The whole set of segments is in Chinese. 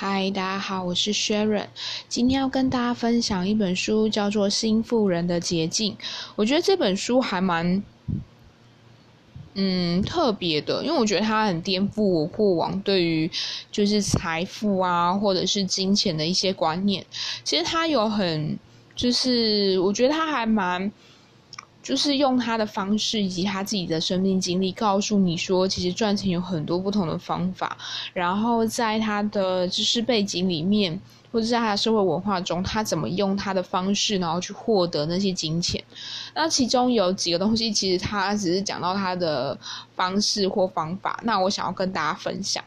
嗨，大家好，我是 Sharon。今天要跟大家分享一本书，叫做《新富人的捷径》。我觉得这本书还蛮，嗯，特别的，因为我觉得它很颠覆我过往对于就是财富啊，或者是金钱的一些观念。其实它有很，就是我觉得它还蛮。就是用他的方式以及他自己的生命经历，告诉你说，其实赚钱有很多不同的方法。然后在他的知识背景里面，或者在他的社会文化中，他怎么用他的方式，然后去获得那些金钱。那其中有几个东西，其实他只是讲到他的方式或方法。那我想要跟大家分享。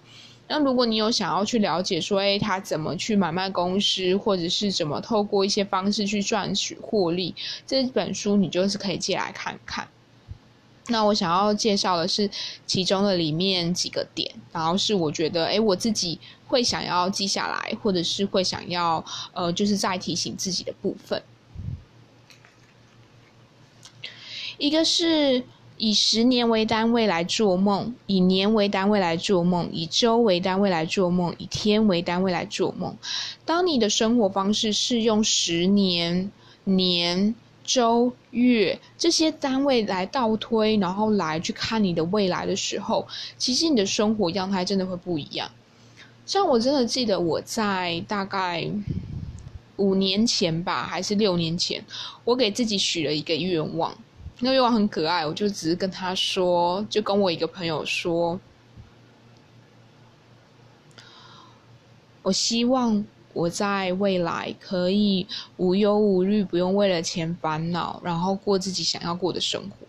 那如果你有想要去了解说，哎，他怎么去买卖公司，或者是怎么透过一些方式去赚取获利，这本书你就是可以借来看看。那我想要介绍的是其中的里面几个点，然后是我觉得，哎，我自己会想要记下来，或者是会想要，呃，就是再提醒自己的部分。一个是。以十年为单位来做梦，以年为单位来做梦，以周为单位来做梦，以天为单位来做梦。当你的生活方式是用十年、年、周、月这些单位来倒推，然后来去看你的未来的时候，其实你的生活样态真的会不一样。像我真的记得我在大概五年前吧，还是六年前，我给自己许了一个愿望。那个愿望很可爱，我就只是跟他说，就跟我一个朋友说，我希望我在未来可以无忧无虑，不用为了钱烦恼，然后过自己想要过的生活。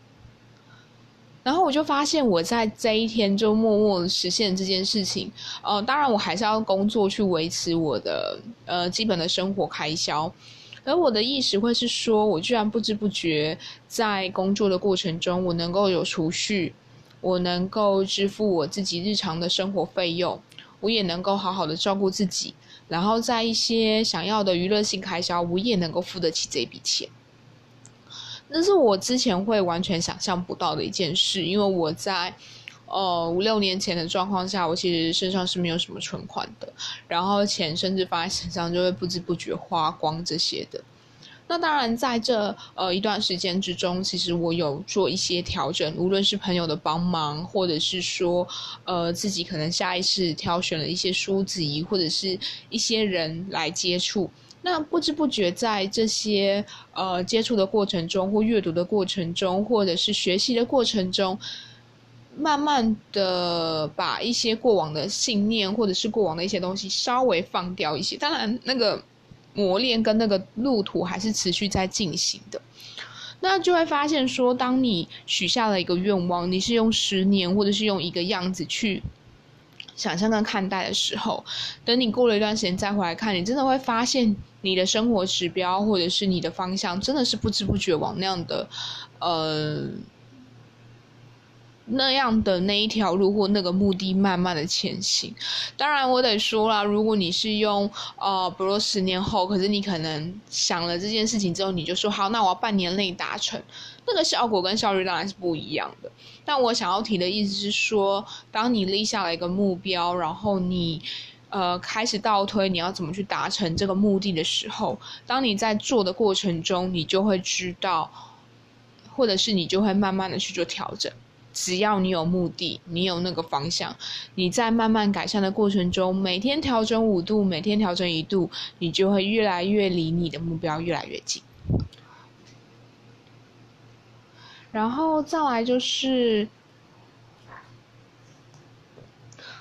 然后我就发现，我在这一天就默默实现这件事情。呃，当然我还是要工作去维持我的呃基本的生活开销。而我的意识会是说，我居然不知不觉在工作的过程中，我能够有储蓄，我能够支付我自己日常的生活费用，我也能够好好的照顾自己，然后在一些想要的娱乐性开销，我也能够付得起这笔钱。那是我之前会完全想象不到的一件事，因为我在。呃，五六年前的状况下，我其实身上是没有什么存款的，然后钱甚至放在身上就会不知不觉花光这些的。那当然，在这呃一段时间之中，其实我有做一些调整，无论是朋友的帮忙，或者是说呃自己可能下意识挑选了一些书籍，或者是一些人来接触。那不知不觉在这些呃接触的过程中，或阅读的过程中，或者是学习的过程中。慢慢的把一些过往的信念或者是过往的一些东西稍微放掉一些，当然那个磨练跟那个路途还是持续在进行的。那就会发现说，当你许下了一个愿望，你是用十年或者是用一个样子去想象跟看待的时候，等你过了一段时间再回来看，你真的会发现你的生活指标或者是你的方向，真的是不知不觉往那样的呃。那样的那一条路或那个目的慢慢的前行，当然我得说啦，如果你是用呃，比如说十年后，可是你可能想了这件事情之后，你就说好，那我要半年内达成，那个效果跟效率当然是不一样的。但我想要提的意思是说，当你立下了一个目标，然后你呃开始倒推你要怎么去达成这个目的的时候，当你在做的过程中，你就会知道，或者是你就会慢慢的去做调整。只要你有目的，你有那个方向，你在慢慢改善的过程中，每天调整五度，每天调整一度，你就会越来越离你的目标越来越近。然后再来就是，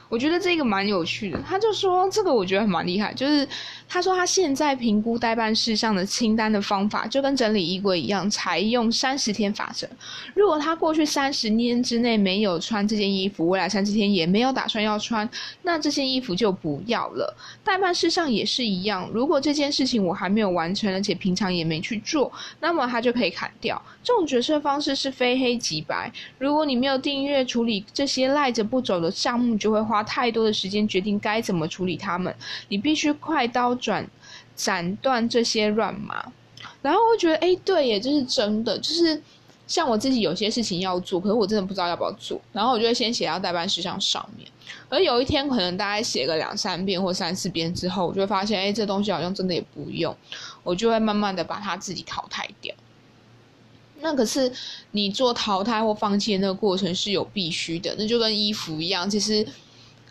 我觉得这个蛮有趣的，他就说这个我觉得蛮厉害，就是。他说，他现在评估代办事项的清单的方法，就跟整理衣柜一样，采用三十天法则。如果他过去三十年之内没有穿这件衣服，未来三十天也没有打算要穿，那这件衣服就不要了。代办事项也是一样，如果这件事情我还没有完成，而且平常也没去做，那么他就可以砍掉。这种决策方式是非黑即白。如果你没有订阅处理这些赖着不走的项目，就会花太多的时间决定该怎么处理它们。你必须快刀。转斩断这些乱麻，然后我觉得，哎，对耶，这是真的。就是像我自己有些事情要做，可是我真的不知道要不要做，然后我就会先写到代办事项上面。而有一天可能大概写个两三遍或三四遍之后，我就会发现，哎，这东西好像真的也不用，我就会慢慢的把它自己淘汰掉。那可是你做淘汰或放弃的那个过程是有必须的，那就跟衣服一样，其实。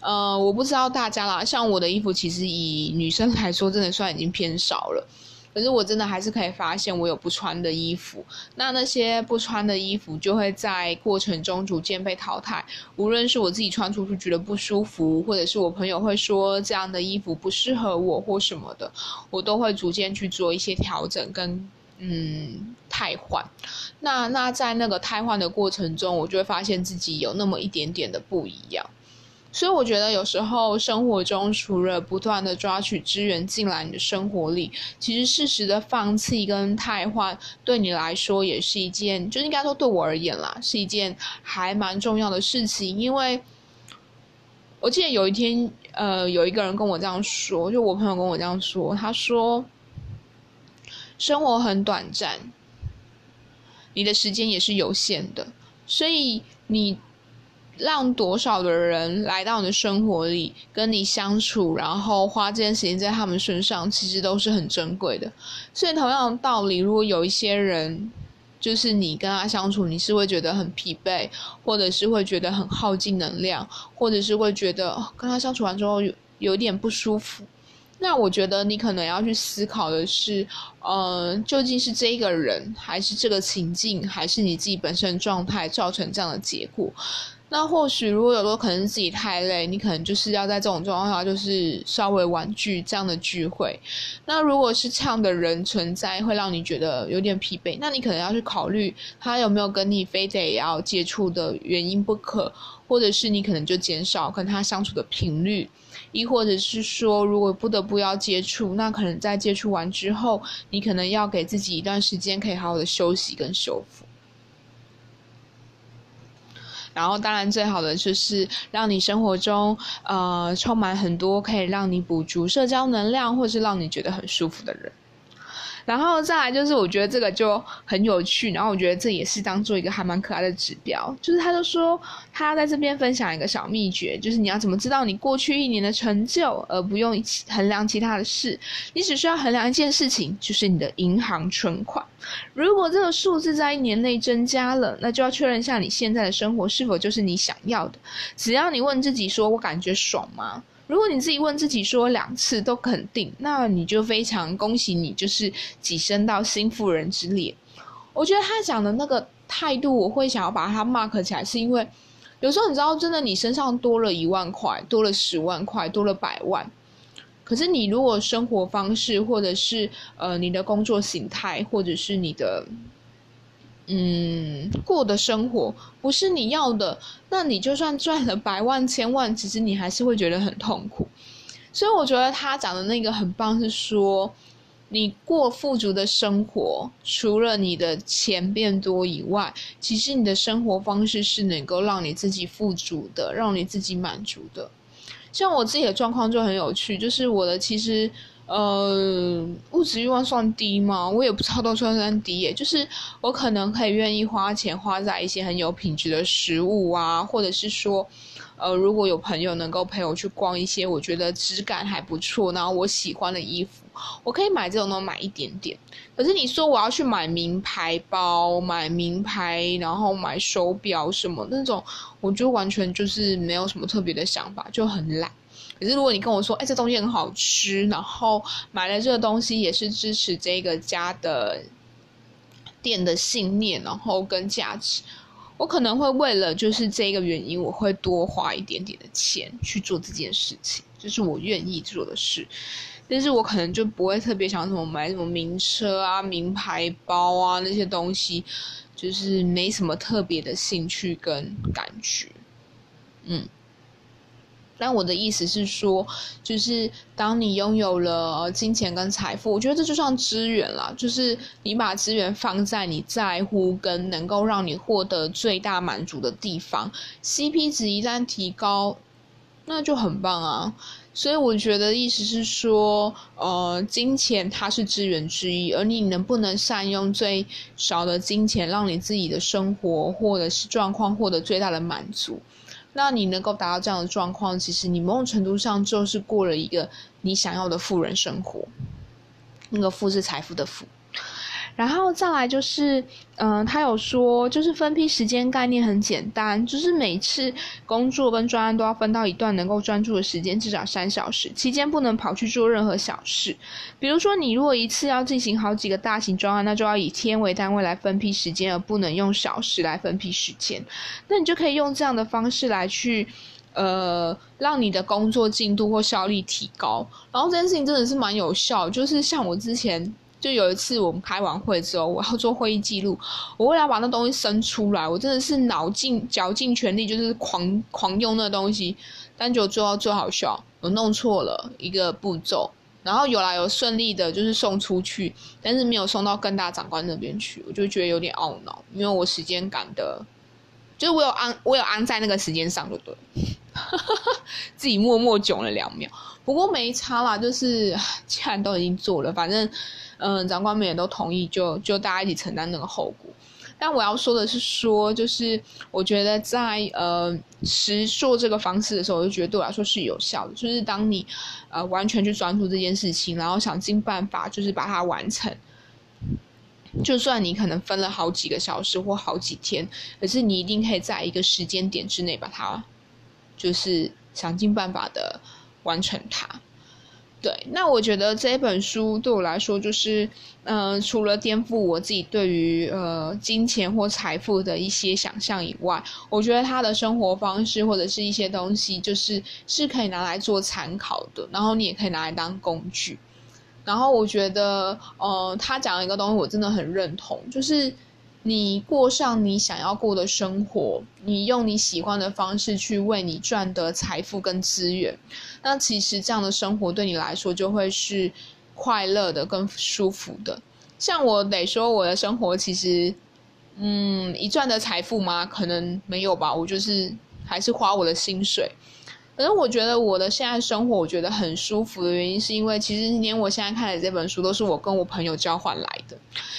呃，我不知道大家啦，像我的衣服，其实以女生来说，真的算已经偏少了。可是我真的还是可以发现，我有不穿的衣服。那那些不穿的衣服，就会在过程中逐渐被淘汰。无论是我自己穿出去觉得不舒服，或者是我朋友会说这样的衣服不适合我或什么的，我都会逐渐去做一些调整跟嗯汰换。那那在那个汰换的过程中，我就会发现自己有那么一点点的不一样。所以我觉得有时候生活中除了不断的抓取资源进来你的生活里，其实适时的放弃跟汰换，对你来说也是一件，就应该说对我而言啦，是一件还蛮重要的事情。因为我记得有一天，呃，有一个人跟我这样说，就我朋友跟我这样说，他说：“生活很短暂，你的时间也是有限的，所以你。”让多少的人来到你的生活里跟你相处，然后花这件时间在他们身上，其实都是很珍贵的。所以同样道理，如果有一些人，就是你跟他相处，你是会觉得很疲惫，或者是会觉得很耗尽能量，或者是会觉得跟他相处完之后有有点不舒服，那我觉得你可能要去思考的是，呃，究竟是这个人，还是这个情境，还是你自己本身状态造成这样的结果？那或许如果有时候可能自己太累，你可能就是要在这种状况下，就是稍微婉拒这样的聚会。那如果是这样的人存在，会让你觉得有点疲惫，那你可能要去考虑他有没有跟你非得要接触的原因不可，或者是你可能就减少跟他相处的频率，亦或者是说，如果不得不要接触，那可能在接触完之后，你可能要给自己一段时间，可以好好的休息跟修复。然后，当然最好的就是让你生活中，呃，充满很多可以让你补足社交能量，或是让你觉得很舒服的人。然后再来就是，我觉得这个就很有趣。然后我觉得这也是当做一个还蛮可爱的指标。就是他就说，他在这边分享一个小秘诀，就是你要怎么知道你过去一年的成就，而不用衡量其他的事。你只需要衡量一件事情，就是你的银行存款。如果这个数字在一年内增加了，那就要确认一下你现在的生活是否就是你想要的。只要你问自己说：“我感觉爽吗？”如果你自己问自己说两次都肯定，那你就非常恭喜你，就是跻身到新富人之列。我觉得他讲的那个态度，我会想要把它 mark 起来，是因为有时候你知道，真的你身上多了一万块，多了十万块，多了百万，可是你如果生活方式，或者是呃你的工作形态，或者是你的。嗯，过的生活不是你要的，那你就算赚了百万千万，其实你还是会觉得很痛苦。所以我觉得他讲的那个很棒，是说你过富足的生活，除了你的钱变多以外，其实你的生活方式是能够让你自己富足的，让你自己满足的。像我自己的状况就很有趣，就是我的其实。呃，物质欲望算低吗？我也不知道都算不算低耶。就是我可能可以愿意花钱花在一些很有品质的食物啊，或者是说，呃，如果有朋友能够陪我去逛一些我觉得质感还不错，然后我喜欢的衣服，我可以买这种东西买一点点。可是你说我要去买名牌包、买名牌，然后买手表什么那种，我就完全就是没有什么特别的想法，就很懒。可是如果你跟我说，哎，这东西很好吃，然后买了这个东西也是支持这个家的店的信念，然后跟价值，我可能会为了就是这个原因，我会多花一点点的钱去做这件事情，就是我愿意做的事。但是我可能就不会特别想什么买什么名车啊、名牌包啊那些东西，就是没什么特别的兴趣跟感觉，嗯。但我的意思是说，就是当你拥有了金钱跟财富，我觉得这就算资源啦，就是你把资源放在你在乎跟能够让你获得最大满足的地方，CP 值一旦提高，那就很棒啊。所以我觉得意思是说，呃，金钱它是资源之一，而你能不能善用最少的金钱，让你自己的生活或者是状况获得最大的满足？那你能够达到这样的状况，其实你某种程度上就是过了一个你想要的富人生活。那个“富”是财富的“富”。然后再来就是，嗯，他有说，就是分批时间概念很简单，就是每次工作跟专案都要分到一段能够专注的时间，至少三小时，期间不能跑去做任何小事。比如说，你如果一次要进行好几个大型专案，那就要以天为单位来分批时间，而不能用小时来分批时间。那你就可以用这样的方式来去，呃，让你的工作进度或效率提高。然后这件事情真的是蛮有效，就是像我之前。就有一次我们开完会之后，我要做会议记录，我为了把那东西生出来，我真的是脑尽绞尽全力，就是狂狂用那东西，但就做到最好笑，我弄错了一个步骤，然后有来有顺利的，就是送出去，但是没有送到更大长官那边去，我就觉得有点懊恼，因为我时间赶的，就是我有安我有安在那个时间上，就对，自己默默囧了两秒，不过没差啦，就是既然都已经做了，反正。嗯，长官们也都同意，就就大家一起承担那个后果。但我要说的是，说就是我觉得在呃实做这个方式的时候，我就觉得对我来说是有效的。就是当你呃完全去专注这件事情，然后想尽办法就是把它完成，就算你可能分了好几个小时或好几天，可是你一定可以在一个时间点之内把它，就是想尽办法的完成它。对，那我觉得这本书对我来说，就是，嗯，除了颠覆我自己对于呃金钱或财富的一些想象以外，我觉得他的生活方式或者是一些东西，就是是可以拿来做参考的，然后你也可以拿来当工具。然后我觉得，呃，他讲一个东西，我真的很认同，就是。你过上你想要过的生活，你用你喜欢的方式去为你赚得财富跟资源，那其实这样的生活对你来说就会是快乐的、跟舒服的。像我得说，我的生活其实，嗯，一赚的财富吗？可能没有吧。我就是还是花我的薪水。可是我觉得我的现在生活，我觉得很舒服的原因，是因为其实连我现在看的这本书，都是我跟我朋友交换来的，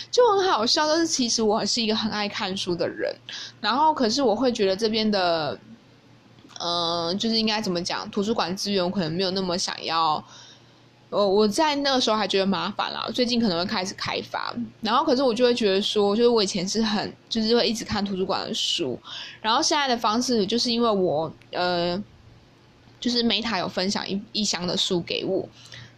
就很好笑。但是其实我是一个很爱看书的人，然后可是我会觉得这边的，嗯，就是应该怎么讲，图书馆资源我可能没有那么想要。我我在那个时候还觉得麻烦啦，最近可能会开始开发。然后可是我就会觉得说，就是我以前是很就是会一直看图书馆的书，然后现在的方式就是因为我呃。就是 Meta 有分享一一箱的书给我，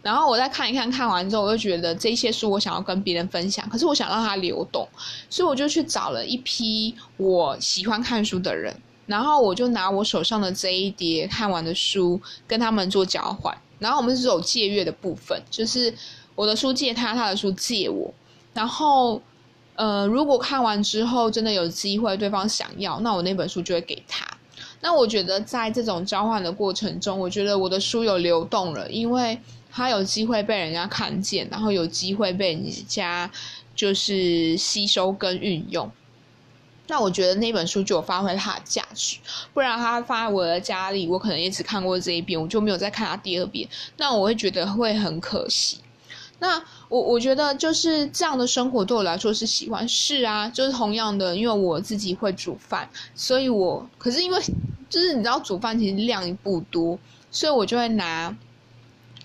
然后我再看一看，看完之后我就觉得这些书我想要跟别人分享，可是我想让它流动，所以我就去找了一批我喜欢看书的人，然后我就拿我手上的这一叠看完的书跟他们做交换，然后我们是有借阅的部分，就是我的书借他，他的书借我，然后呃，如果看完之后真的有机会对方想要，那我那本书就会给他。那我觉得在这种交换的过程中，我觉得我的书有流动了，因为它有机会被人家看见，然后有机会被人家就是吸收跟运用。那我觉得那本书就有发挥它的价值，不然它放在我的家里，我可能也只看过这一遍，我就没有再看它第二遍，那我会觉得会很可惜。那我我觉得就是这样的生活对我来说是喜欢，是啊，就是同样的，因为我自己会煮饭，所以我可是因为就是你知道煮饭其实量不多，所以我就会拿，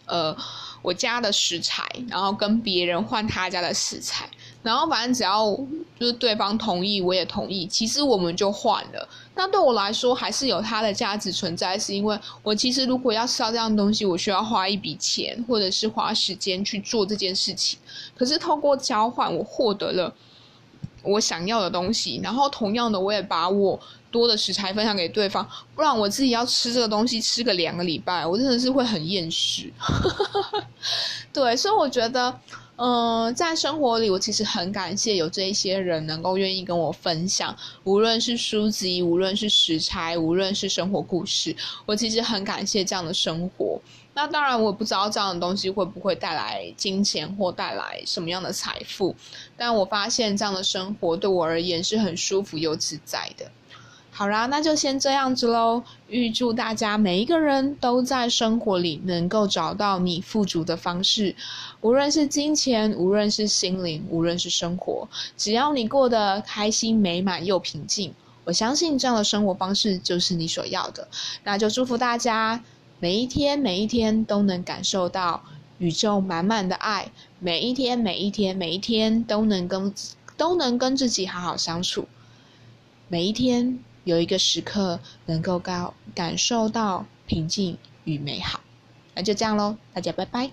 呃，我家的食材，然后跟别人换他家的食材。然后反正只要就是对方同意，我也同意，其实我们就换了。那对我来说还是有它的价值存在，是因为我其实如果要吃到这样东西，我需要花一笔钱或者是花时间去做这件事情。可是透过交换，我获得了我想要的东西，然后同样的，我也把我多的食材分享给对方。不然我自己要吃这个东西吃个两个礼拜，我真的是会很厌食。对，所以我觉得。嗯，在生活里，我其实很感谢有这一些人能够愿意跟我分享，无论是书籍，无论是食材，无论是生活故事，我其实很感谢这样的生活。那当然，我不知道这样的东西会不会带来金钱或带来什么样的财富，但我发现这样的生活对我而言是很舒服又自在的。好啦，那就先这样子喽。预祝大家每一个人都在生活里能够找到你富足的方式，无论是金钱，无论是心灵，无论是生活，只要你过得开心、美满又平静，我相信这样的生活方式就是你所要的。那就祝福大家每一天、每一天都能感受到宇宙满满的爱，每一天、每一天、每一天都能跟都能跟自己好好相处，每一天。有一个时刻能够感感受到平静与美好，那就这样喽，大家拜拜。